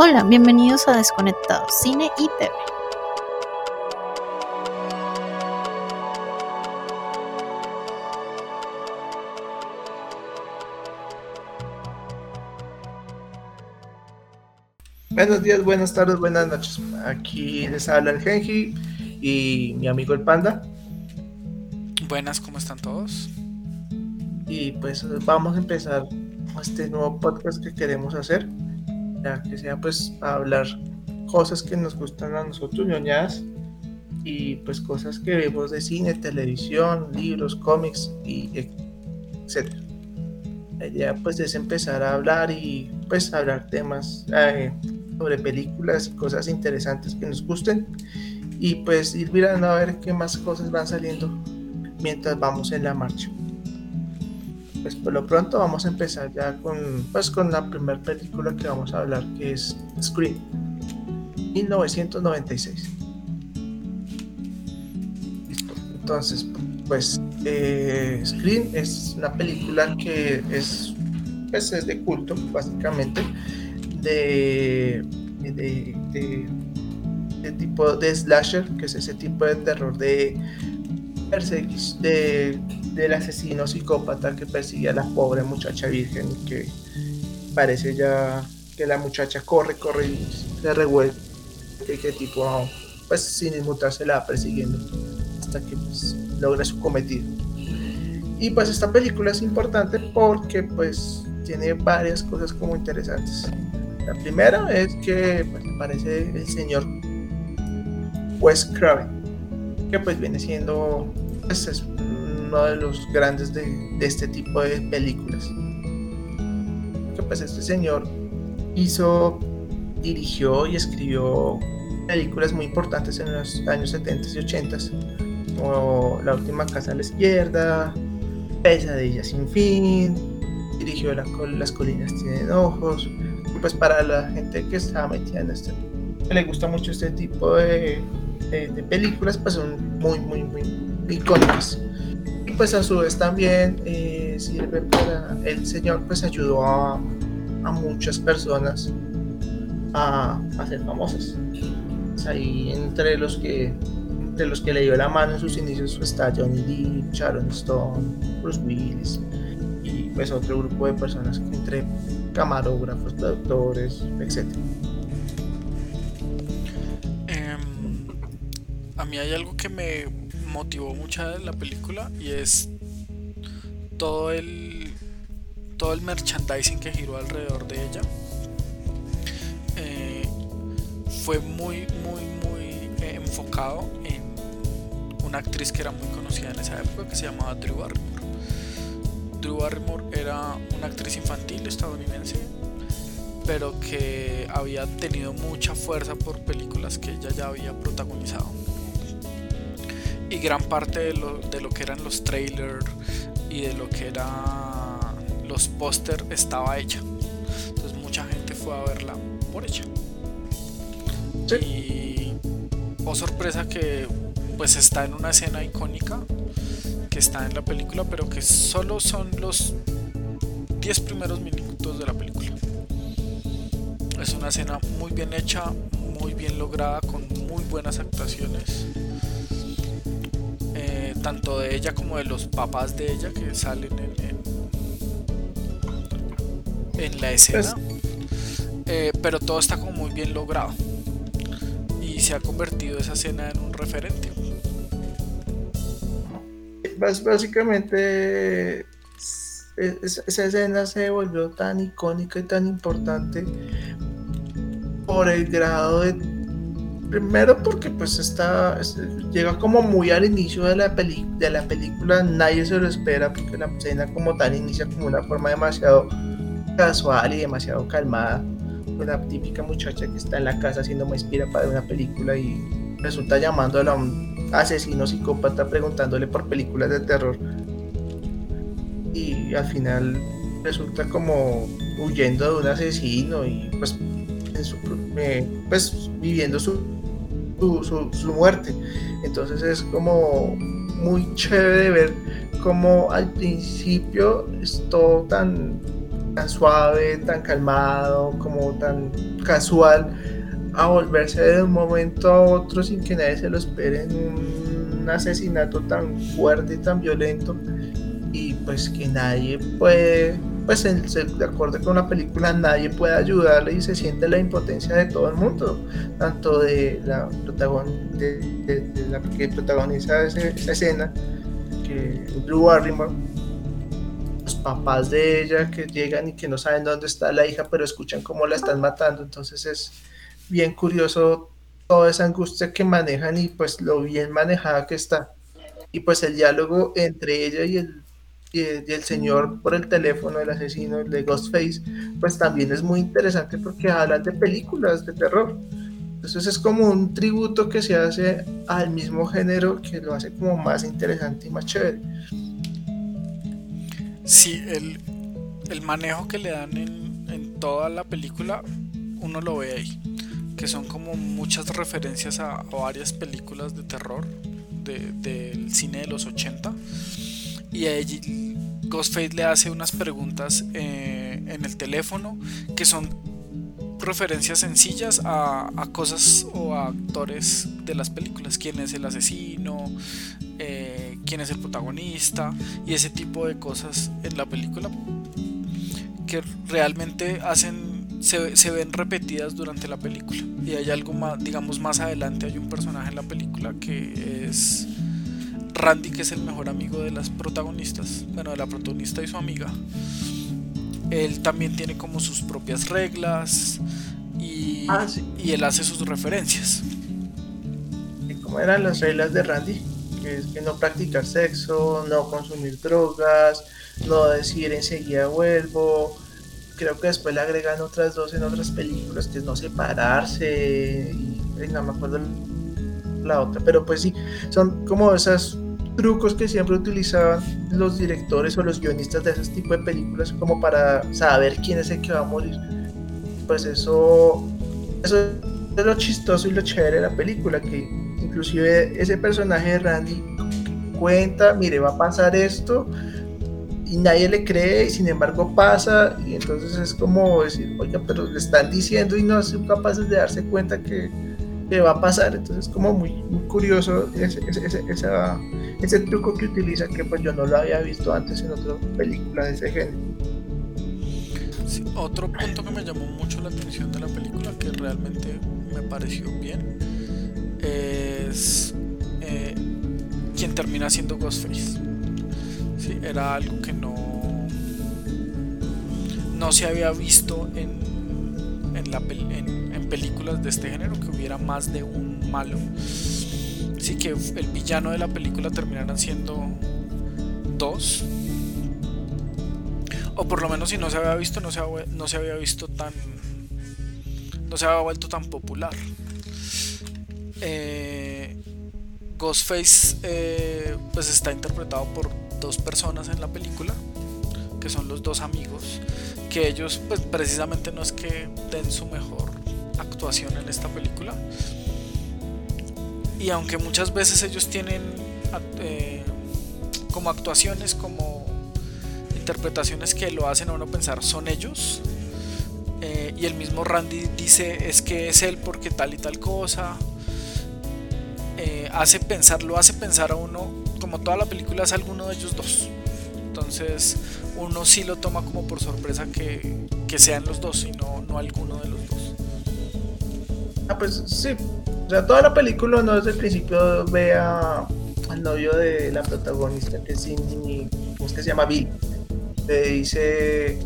Hola, bienvenidos a Desconectados, Cine y TV. Buenos días, buenas tardes, buenas noches. Aquí les habla el Genji y mi amigo el Panda. Buenas, ¿cómo están todos? Y pues vamos a empezar este nuevo podcast que queremos hacer, que sea pues hablar cosas que nos gustan a nosotros, ñoñadas, y pues cosas que vemos de cine, televisión, libros, cómics y etcétera. La idea pues es empezar a hablar y pues hablar temas eh, sobre películas y cosas interesantes que nos gusten y pues ir mirando a ver qué más cosas van saliendo mientras vamos en la marcha. Pues por lo pronto vamos a empezar ya con, pues, con la primera película que vamos a hablar, que es Scream, 1996. Listo. Entonces, pues eh, es una película que es, pues, es de culto, básicamente, de, de, de, tipo de slasher, que es ese tipo de terror de de, del asesino psicópata que persigue a la pobre muchacha virgen que parece ya que la muchacha corre, corre y se revuelve y que tipo pues sin inmutarse la va persiguiendo hasta que pues logra su cometido. Y pues esta película es importante porque pues tiene varias cosas como interesantes. La primera es que pues, aparece el señor Wes Craven que pues viene siendo pues, es uno de los grandes de, este tipo de películas. Que pues este señor hizo, dirigió y escribió películas muy importantes en los años 70 y 80 como La última casa a la izquierda, Pesadilla sin fin, dirigió la, Las colinas tienen ojos, pues para la gente que está metida en este, que le gusta mucho este tipo de, de, de películas, pues son muy, muy, muy icónicas. Pues a su vez también eh, sirve para, el Señor pues ayudó a, muchas personas a, a, ser famosas. Ahí entre los que de los que le dio la mano en sus inicios está Johnny Depp, Sharon Stone, Bruce Willis y pues otro grupo de personas entre camarógrafos, productores, etc. Um, a mí hay algo que me motivó mucho de la película y es todo el todo el merchandising que giró alrededor de ella. Eh, fue muy muy muy eh, enfocado en una actriz que era muy conocida en esa época que se llamaba Drew Barrymore. Drew Barrymore era una actriz infantil estadounidense pero que había tenido mucha fuerza por películas que ella ya había protagonizado y gran parte de lo, de lo que eran los trailers y de lo que eran los póster estaba hecha. Entonces mucha gente fue a verla por ella. Sí. Y oh sorpresa que pues está en una escena icónica que está en la película, pero que solo son los 10 primeros minutos de la película. Es una escena muy bien hecha, muy bien lograda, con muy buenas actuaciones tanto de ella como de los papás de ella que salen en, en, en la escena. Pues, eh, pero todo está como muy bien logrado. Y se ha convertido esa escena en un referente. Básicamente esa escena se volvió tan icónica y tan importante por el grado de Primero porque pues está, llega como muy al inicio de la, peli, de la película, nadie se lo espera porque la escena como tal inicia como una forma demasiado casual y demasiado calmada. Una típica muchacha que está en la casa haciendo una inspira para una película y resulta llamándole a un asesino psicópata preguntándole por películas de terror. Y al final resulta como huyendo de un asesino y pues, eh, pues viviendo su su, su, muerte. Entonces es como muy chévere ver cómo al principio es todo tan, tan suave, tan calmado, como tan casual, a volverse de un momento a otro sin que nadie se lo espere en un asesinato tan fuerte y tan violento y pues que nadie puede pues de acuerdo con la película nadie puede ayudarle y se siente la impotencia de todo el mundo, tanto de la, de, la que protagoniza esa escena, que Drew Barrymore, los papás de ella que llegan y que no saben dónde está la hija, pero escuchan cómo la están matando, entonces es bien curioso toda esa angustia que manejan y pues lo bien manejada que está. Y pues el diálogo entre ella y el y, el señor por el teléfono, el asesino, el de Ghostface, pues también es muy interesante porque hablan de películas de terror. Entonces es como un tributo que se hace al mismo género que lo hace como más interesante y más chévere. Sí, el, el manejo que le dan en, en, toda la película, uno lo ve ahí, que son como muchas referencias a, varias películas de terror del cine de los 80 y allí Ghostface le hace unas preguntas eh, en el teléfono que son referencias sencillas a, cosas o a actores de las películas, quién es el asesino, eh, quién es el protagonista y ese tipo de cosas en la película que realmente hacen se, se, ven repetidas durante la película. Y hay algo más digamos más adelante hay un personaje en la película que es Randy, que es el mejor amigo de las protagonistas, bueno, de la protagonista y su amiga, él también tiene como sus propias reglas y, ah, y él hace sus referencias. ¿Y cómo eran las reglas de Randy? Que es que no practicar sexo, no consumir drogas, no decir enseguida vuelvo. Creo que después le agregan otras dos en otras películas, que es no separarse. Y no me acuerdo la otra, pero pues sí, son como esas trucos que siempre utilizaban los directores o los guionistas de ese tipo de películas como para saber quién es el que va a morir. Pues eso, eso es lo chistoso y lo chévere de la película, que inclusive ese personaje de Randy cuenta, mire, va a pasar esto y nadie le cree y sin embargo pasa y entonces es como decir, oiga, pero le están diciendo y no son capaces de darse cuenta que, que va a pasar, entonces es como muy, muy curioso ese, ese, ese truco que utiliza que pues yo no lo había visto antes en otras películas de ese género. otro punto que me llamó mucho la atención de la película, que realmente me pareció bien, es eh, quien termina siendo Ghostface. Era algo que no, no se había visto en, en, la, en películas de este género, que hubiera más de un malo sí que el villano de la película terminaran siendo dos. O por lo menos si no se había visto, no se, había, no se había visto tan... No se había vuelto tan popular. Eh, Ghostface eh, pues está interpretado por dos personas en la película, que son los dos amigos, que ellos pues precisamente no es que den su mejor actuación en esta película, y aunque muchas veces ellos tienen eh, como actuaciones, como interpretaciones que lo hacen a uno pensar son ellos, eh, y el mismo Randy dice es que es él porque tal y tal cosa, eh, hace pensar, lo hace pensar a uno, como toda la película es alguno de ellos dos. Entonces uno sí lo toma como por sorpresa que, que sean los dos y no, no alguno de los dos. Ah, pues sí, o sea, toda la película no desde el principio ve al novio de la protagonista, que es Cindy, ¿cómo es que se llama? Bill. Le dice,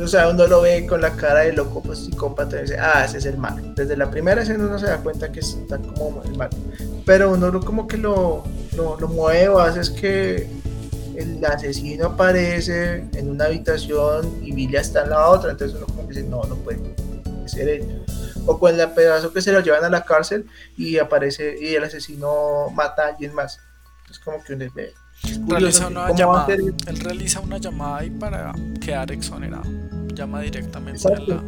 o sea, uno lo ve con la cara de loco, pues psicópata, y dice, ah, ese es el malo. Desde la primera escena uno se da cuenta que está como el malo. Pero uno como que lo, lo, lo mueve o hace es que el asesino aparece en una habitación y Billy está en la otra, entonces uno como que dice, no, no puede ser él o con el pedazo que se lo llevan a la cárcel y aparece y el asesino mata a alguien más. Es como que un realiza una llamada, él realiza una llamada ahí para quedar exonerado. Llama directamente a la,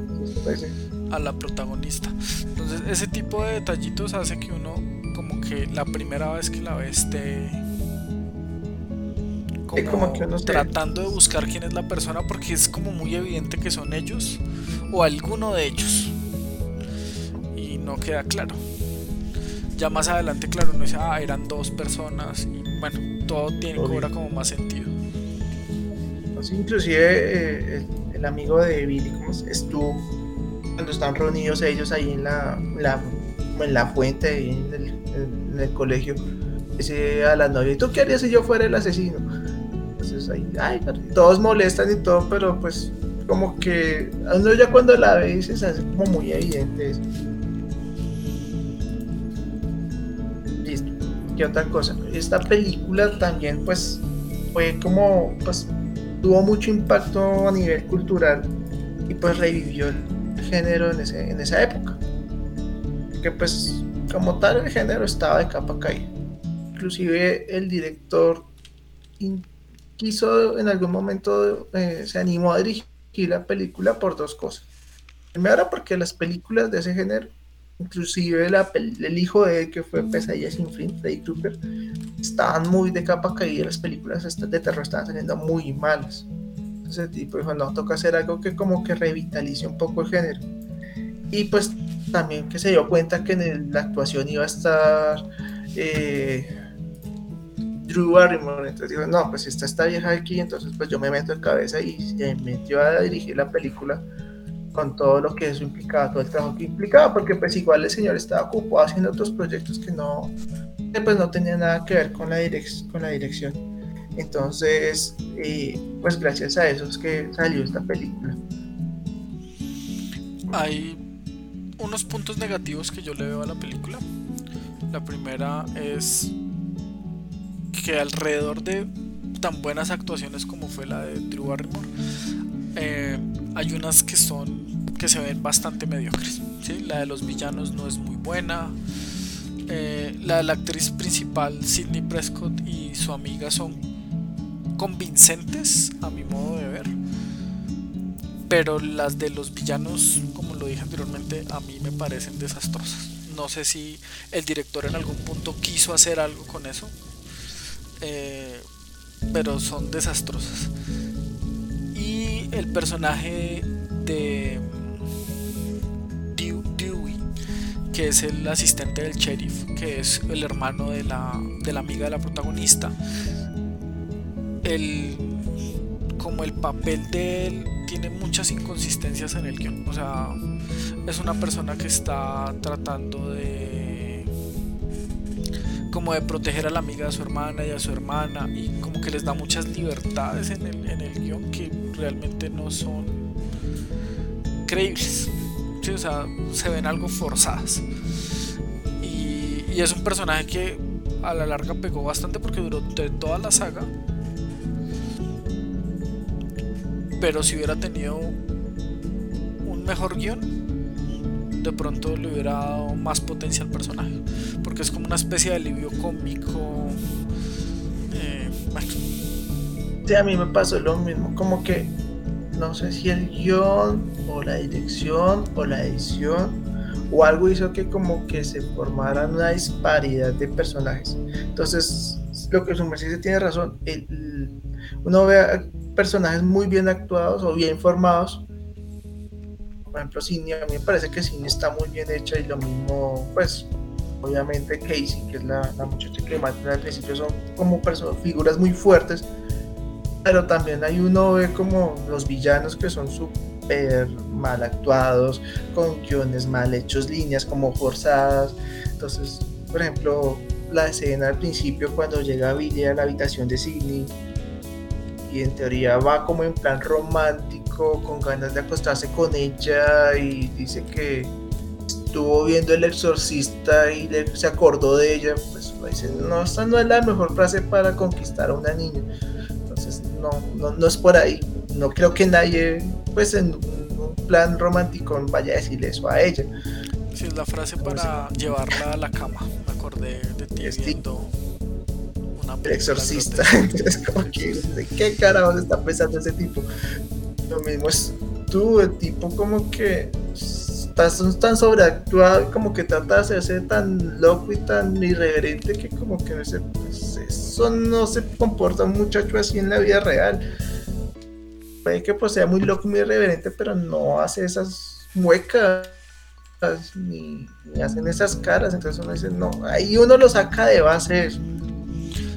pues a la protagonista. Entonces, ese tipo de detallitos hace que uno, como que la primera vez que la ve esté como, tratando de buscar quién es la persona porque es como muy evidente que son ellos o alguno de ellos y no queda claro. Ya más adelante claro no dice ah eran dos personas y bueno todo tiene cobra como más sentido inclusive eh, el, amigo de Billy como estuvo cuando están reunidos ellos ahí en la, en la fuente en el, en el colegio dice a la novia, ¿y tú qué harías si yo fuera el asesino? Entonces ahí, ay, todos molestan y todo, pero pues como que uno ya cuando la ve se hace como muy evidente eso. ¿Qué otra cosa? Esta película también pues fue como, pues tuvo mucho impacto a nivel cultural y pues revivió el género en, ese, en esa época. Que pues como tal el género estaba de capa caída inclusive el director quiso en algún momento, eh, se animó a dirigir la película por dos cosas. Primero porque las películas de ese género, inclusive el hijo de él que fue Pesadilla sin fin, Freddy Krueger, estaban muy de capa caída, las películas de terror estaban saliendo muy malas. Entonces el tipo dijo, no, toca hacer algo que como que revitalice un poco el género. Y pues también que se dio cuenta que en la actuación iba a estar... Eh, Drew Barrymore. Entonces dijo, no, pues está esta vieja aquí, entonces pues yo me meto en cabeza y se metió a dirigir la película con todo lo que eso implicaba, todo el trabajo que implicaba, porque pues igual el señor estaba ocupado haciendo otros proyectos que no, que pues no tenían nada que ver con la, con la dirección. Entonces, eh, pues gracias a eso es que salió esta película. Hay unos puntos negativos que yo le veo a la película. La primera es que alrededor de tan buenas actuaciones como fue la de Drew Barrymore, eh, hay unas que son que se ven bastante mediocres. La de los villanos no es muy buena. Eh, la de la actriz principal, Sidney Prescott, y su amiga son convincentes a mi modo de ver. Pero las de los villanos, como lo dije anteriormente, a mí me parecen desastrosas. No sé si el director en algún punto quiso hacer algo con eso, eh, pero son desastrosas. El personaje de Dewey, que es el asistente del sheriff, que es el hermano de la, de la amiga de la protagonista, el, como el papel de él tiene muchas inconsistencias en el guion. O sea, es una persona que está tratando de como de proteger a la amiga de su hermana y a su hermana y como que les da muchas libertades en el, en el guion que realmente no son creíbles. o sea, se ven algo forzadas. Y, es un personaje que a la larga pegó bastante porque duró toda la saga. Pero si hubiera tenido un mejor guion, de pronto le hubiera dado más potencia al personaje. Porque es como una especie de alivio cómico. Eh, Sí, a mí me pasó lo mismo. Como que no sé si el guion o la dirección o la edición o algo hizo que como que se formara una disparidad de personajes. Entonces, lo que su merced tiene razón, uno ve personajes muy bien actuados o bien formados por ejemplo, Cindy, a mí me parece que Cindy está muy bien hecha y lo mismo, pues, obviamente Casey, que es la, muchacha que matan al principio, son como figuras muy fuertes, pero también hay uno ve como los villanos que son súper mal actuados, con guiones mal hechos, líneas como forzadas, entonces, por ejemplo, la escena al principio cuando llega Billy a la habitación de Sidney y en teoría va como en plan romántico, con ganas de acostarse con ella y dice que estuvo viendo El Exorcista y se acordó de ella, pues dice, no, esta no es la mejor frase para conquistar a una niña. Entonces, no, no, es por ahí. No creo que nadie, pues en un plan romántico, vaya a decirle eso a ella. Sí, es la frase para llevarla a la cama. Me acordé de ti viendo una El exorcista. Entonces, como que, ¿de qué carajo está pensando ese tipo? Lo mismo es tú, el tipo como que estás tan sobreactuado y como que trata de hacerse tan loco y tan irreverente que como que no sé, pues, es eso no se comporta un muchacho así en la vida real. Puede que pues sea muy loco, muy irreverente, pero no hace esas muecas ni, hacen esas caras. Entonces uno dice, no, ahí uno lo saca de base eso.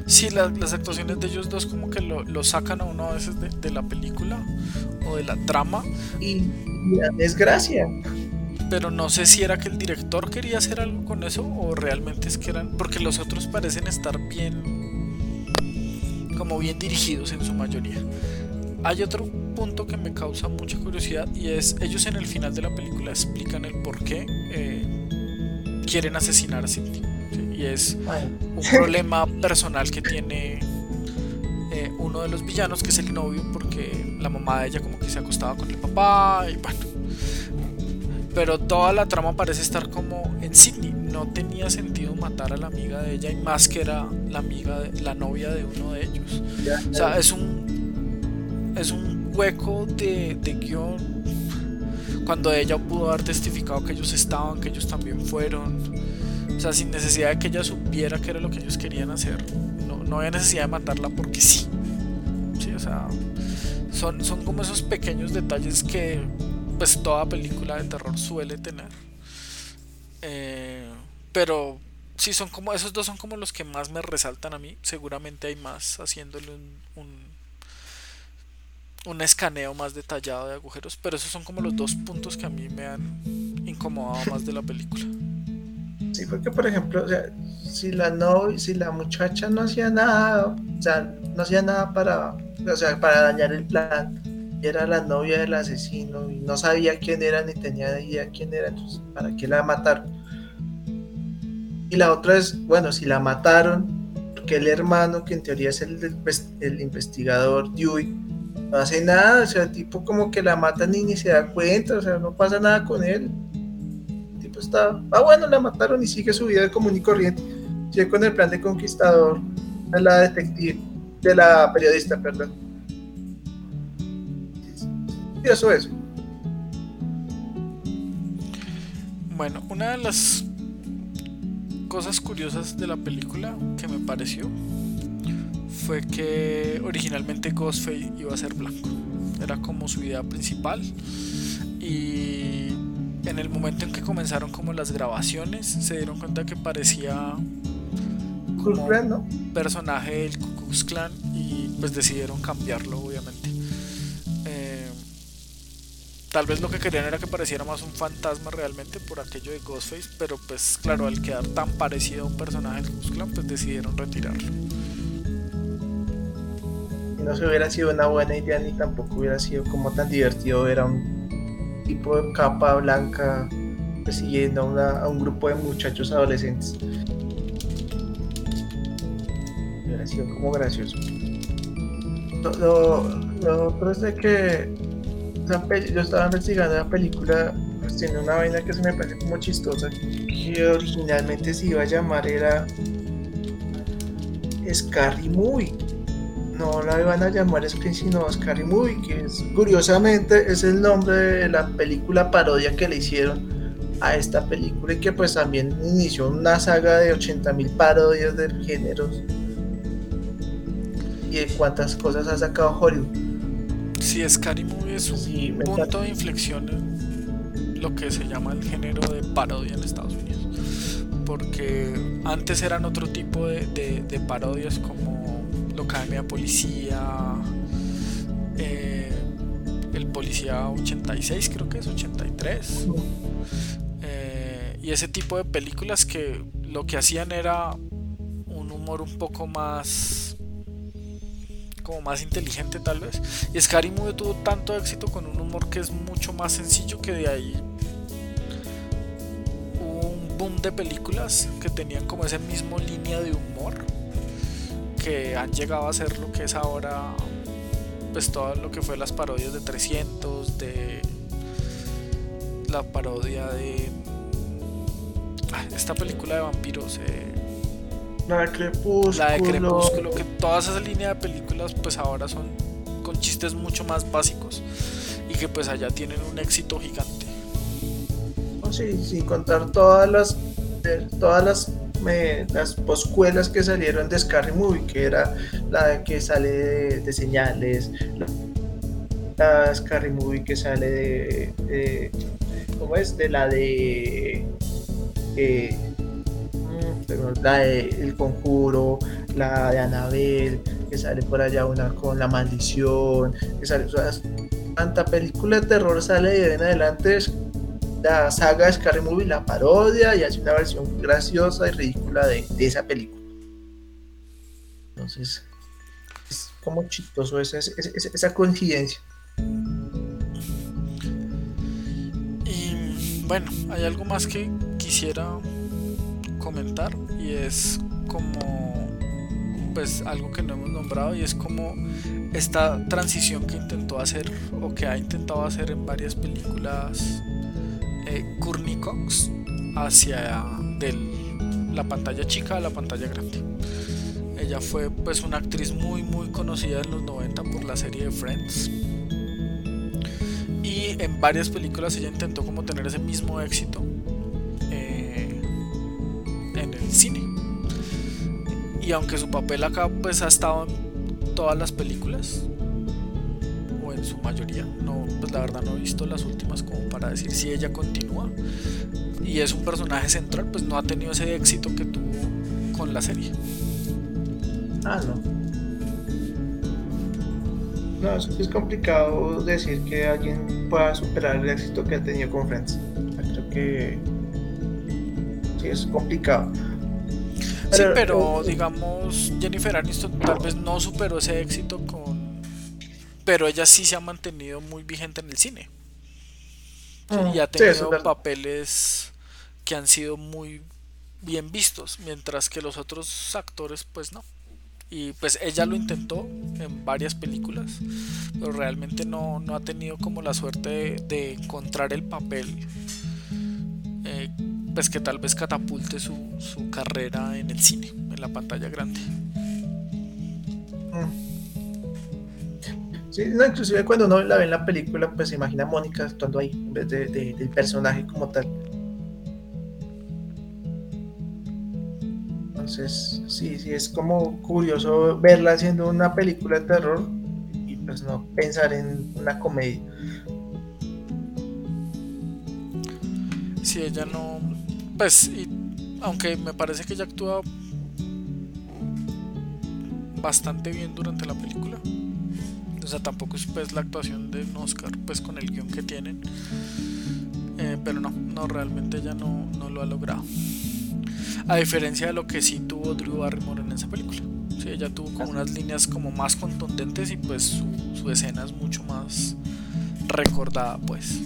Sí, las actuaciones de ellos dos como que lo, sacan a uno a veces de, la película o de la trama. Y, la desgracia. Pero no sé si era que el director quería hacer algo con eso o realmente es que eran... Porque los otros parecen estar bien... como bien dirigidos en su mayoría. Hay otro punto que me causa mucha curiosidad y es ellos en el final de la película explican el por qué eh, quieren asesinar a Sidney y es un problema personal que tiene eh, uno de los villanos, que es el novio, porque la mamá de ella como que se acostaba con el papá y bueno. Pero toda la trama parece estar como en Sydney. No tenía sentido matar a la amiga de ella y más que era la amiga de, la novia de uno de ellos. O sea, es un es un hueco de, de guion cuando ella pudo haber testificado que ellos estaban, que ellos también fueron o sea, sin necesidad de que ella supiera que era lo que ellos querían hacer. No, no había necesidad de matarla porque sí. Sí, o sea, son, son como esos pequeños detalles que pues toda película de terror suele tener. Eh, pero sí, son como, esos dos son como los que más me resaltan a mí. Seguramente hay más haciéndole un, un, escaneo más detallado de agujeros. Pero esos son como los dos puntos que a mí me han incomodado más de la película. Sí, porque por ejemplo, o sea, si la novia, si la muchacha no hacía nada, o sea, no hacía nada para, o sea, para dañar el plan, era la novia del asesino y no sabía quién era ni tenía idea quién era, entonces, ¿para qué la mataron? Y la otra es, bueno, si la mataron, porque el hermano, que en teoría es el, el investigador Dewey, no hace nada, o sea, el tipo como que la matan y ni se da cuenta, o sea, no pasa nada con él está, ah bueno, la mataron y sigue su vida común y corriente. Sigue con el plan de conquistador de la detective, de la periodista, perdón. Eso es. Bueno, una de las cosas curiosas de la película que me pareció fue que originalmente Ghostface iba a ser blanco. Era como su idea principal. Y en el momento en que comenzaron como las grabaciones, se dieron cuenta que parecía como un personaje del Ku Klux Klan y pues decidieron cambiarlo, obviamente. Tal vez lo que querían era que pareciera más un fantasma realmente por aquello de Ghostface, pero pues claro, al quedar tan parecido a un personaje del Klan, pues decidieron retirarlo. no se hubiera sido una buena idea ni tampoco hubiera sido como tan divertido ver a un tipo de capa blanca persiguiendo a, un grupo de muchachos adolescentes. Hubiera sido como gracioso. Lo, otro es de que yo estaba investigando la película, pues tiene una vaina que se me parece como chistosa, que originalmente se iba a llamar era Scary Movie no la iban a llamar Scream sino Scary Movie, que es, curiosamente es el nombre de la película parodia que le hicieron a esta película y que pues también inició una saga de 80.000 parodias de géneros y de cuántas cosas ha sacado Hollywood. Sí, Scary Movie es un punto de inflexión en lo que se llama el género de parodia en Estados Unidos. Porque antes eran otro tipo de parodias como Academia Policía, eh, el Policía 86 creo que es, 83. Eh, y ese tipo de películas que lo que hacían era un humor un poco más como más inteligente tal vez. Y Scary Movie tuvo tanto éxito con un humor que es mucho más sencillo que de ahí un boom de películas que tenían como esa misma línea de humor que han llegado a ser lo que es ahora, pues todo lo que fue las parodias de 300, de la parodia de ah, esta película de vampiros. Eh, la de Crepúsculo. La de Crepúsculo, que todas esas líneas de películas pues ahora son con chistes mucho más básicos y que pues allá tienen un éxito gigante. sí, sin contar todas las todas las las poscuelas que salieron de Scary Movie, que era la que sale de, señales, la, Scary Movie que sale de, ¿cómo es? De la de eh, la de El Conjuro, la de Anabel, que sale por allá una con La Maldición, que sale, tanta película de terror sale de en adelante la saga Scary Movie la parodia y hace una versión graciosa y ridícula de, esa película. Entonces, es como chistoso esa, esa, coincidencia. Y bueno, hay algo más que quisiera comentar y es como pues algo que no hemos nombrado y es como esta transición que intentó hacer o que ha intentado hacer en varias películas eh, Courtney Cox hacia la pantalla chica a la pantalla grande. Ella fue pues una actriz muy muy conocida en los 90 por la serie de Friends. Y en varias películas ella intentó como tener ese mismo éxito cine. Y aunque su papel acá pues ha estado en todas las películas, o en su mayoría, no, pues la verdad no he visto las últimas como para decir si ella continúa. Y es un personaje central, pues no ha tenido ese éxito que tuvo con la serie. Ah, no. No, es, complicado decir que alguien pueda superar el éxito que ha tenido con Friends. Creo que sí es complicado. Sí, pero digamos, Jennifer Aniston tal vez no superó ese éxito con. Pero ella sí se ha mantenido muy vigente en el cine. Mm, y ha tenido papeles que han sido muy bien vistos, mientras que los otros actores, pues no. Y pues ella lo intentó en varias películas, pero realmente no, no ha tenido como la suerte de, encontrar el papel eh, pues que tal vez catapulte su, su, carrera en el cine, en la pantalla grande. Mm. Sí, no, inclusive cuando uno la ve en la película, pues se imagina a Mónica actuando ahí, en vez de, del personaje como tal. Entonces, sí, sí, es como curioso verla haciendo una película de terror y pues no pensar en una comedia. Sí, ella no. Pues, aunque me parece que ella actúa bastante bien durante la película. O sea, tampoco es pues la actuación de un Oscar pues con el guion que tienen. Eh, pero no, no, realmente ella no, no, lo ha logrado. A diferencia de lo que sí tuvo Drew Barrymore en esa película. Sí, ella tuvo como unas líneas como más contundentes y pues su, su escena es mucho más recordada pues.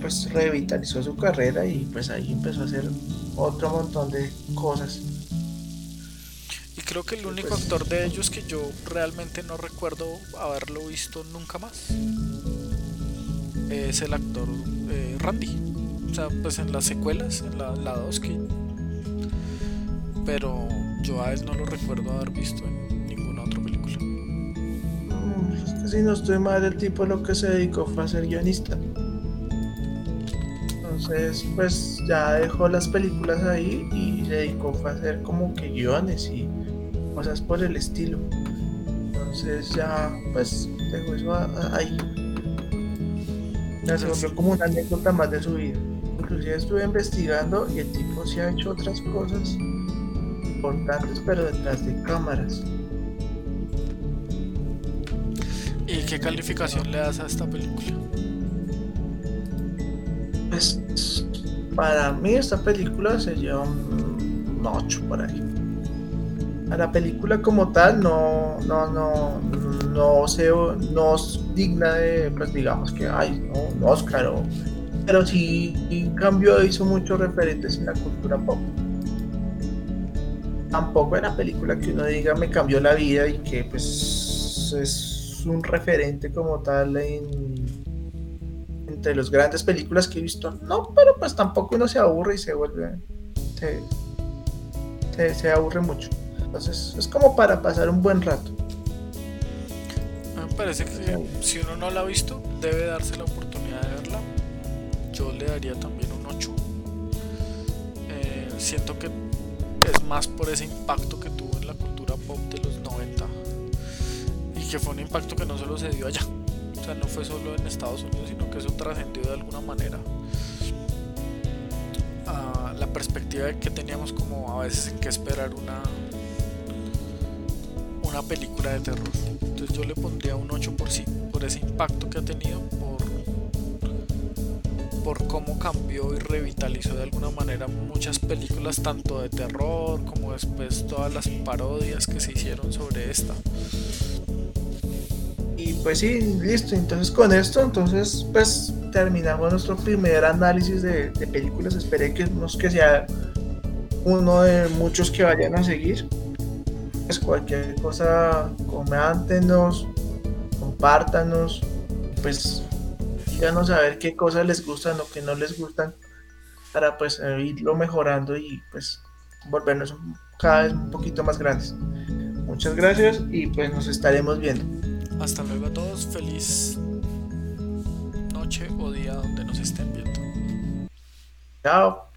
Pues revitalizó su carrera y pues ahí empezó a hacer otro montón de cosas creo que el único pues actor de ellos que yo realmente no recuerdo haberlo visto nunca más es el actor eh, Randy. O sea, pues en las secuelas, en la, 2 que... Pero yo a él no lo recuerdo haber visto en ninguna otra película. Mm, es que si no estoy mal, el tipo lo que se dedicó fue a ser guionista. Entonces, pues ya dejó las películas ahí y se dedicó a hacer como que guiones y cosas por el estilo. Entonces ya pues dejo eso ahí. Ya se volvió como una anécdota más de su vida. Inclusive estuve investigando y el tipo se ha hecho otras cosas importantes pero detrás de cámaras. ¿Y qué calificación le das a esta película? Para mí esta película se lleva un 8 por ahí a la película como tal no, no, no, no, se, no es digna de, pues digamos que hay un Oscar, pero sí, en cambio hizo muchos referentes en la cultura pop. Tampoco era película que uno diga me cambió la vida y que pues es un referente como tal en, entre las grandes películas que he visto. No, pero pues tampoco uno se aburre y se vuelve, se aburre mucho. Entonces es como para pasar un buen rato. Me parece que si uno no la ha visto, debe darse la oportunidad de verla. Yo le daría también un 8. Eh, siento que es más por ese impacto que tuvo en la cultura pop de los 90 y que fue un impacto que no solo se dio allá, o sea, no fue solo en Estados Unidos, sino que eso trascendió de alguna manera a la perspectiva que teníamos como a veces en que esperar una una película de terror. Entonces yo le pondría un 8 por sí, por ese impacto que ha tenido, por por cómo cambió y revitalizó de alguna manera muchas películas, tanto de terror como después todas las parodias que se hicieron sobre esta. Y pues sí, listo. Entonces con esto, entonces pues terminamos nuestro primer análisis de, películas. Esperé que sea uno de muchos que vayan a seguir. Pues cualquier cosa, coméntenos, compártanos. Pues díganos a ver qué cosas les gustan o qué no les gustan para pues irlo mejorando y pues volvernos cada vez un poquito más grandes. Muchas gracias y pues nos estaremos viendo. Hasta luego a todos, feliz noche o día donde nos estén viendo. Chao.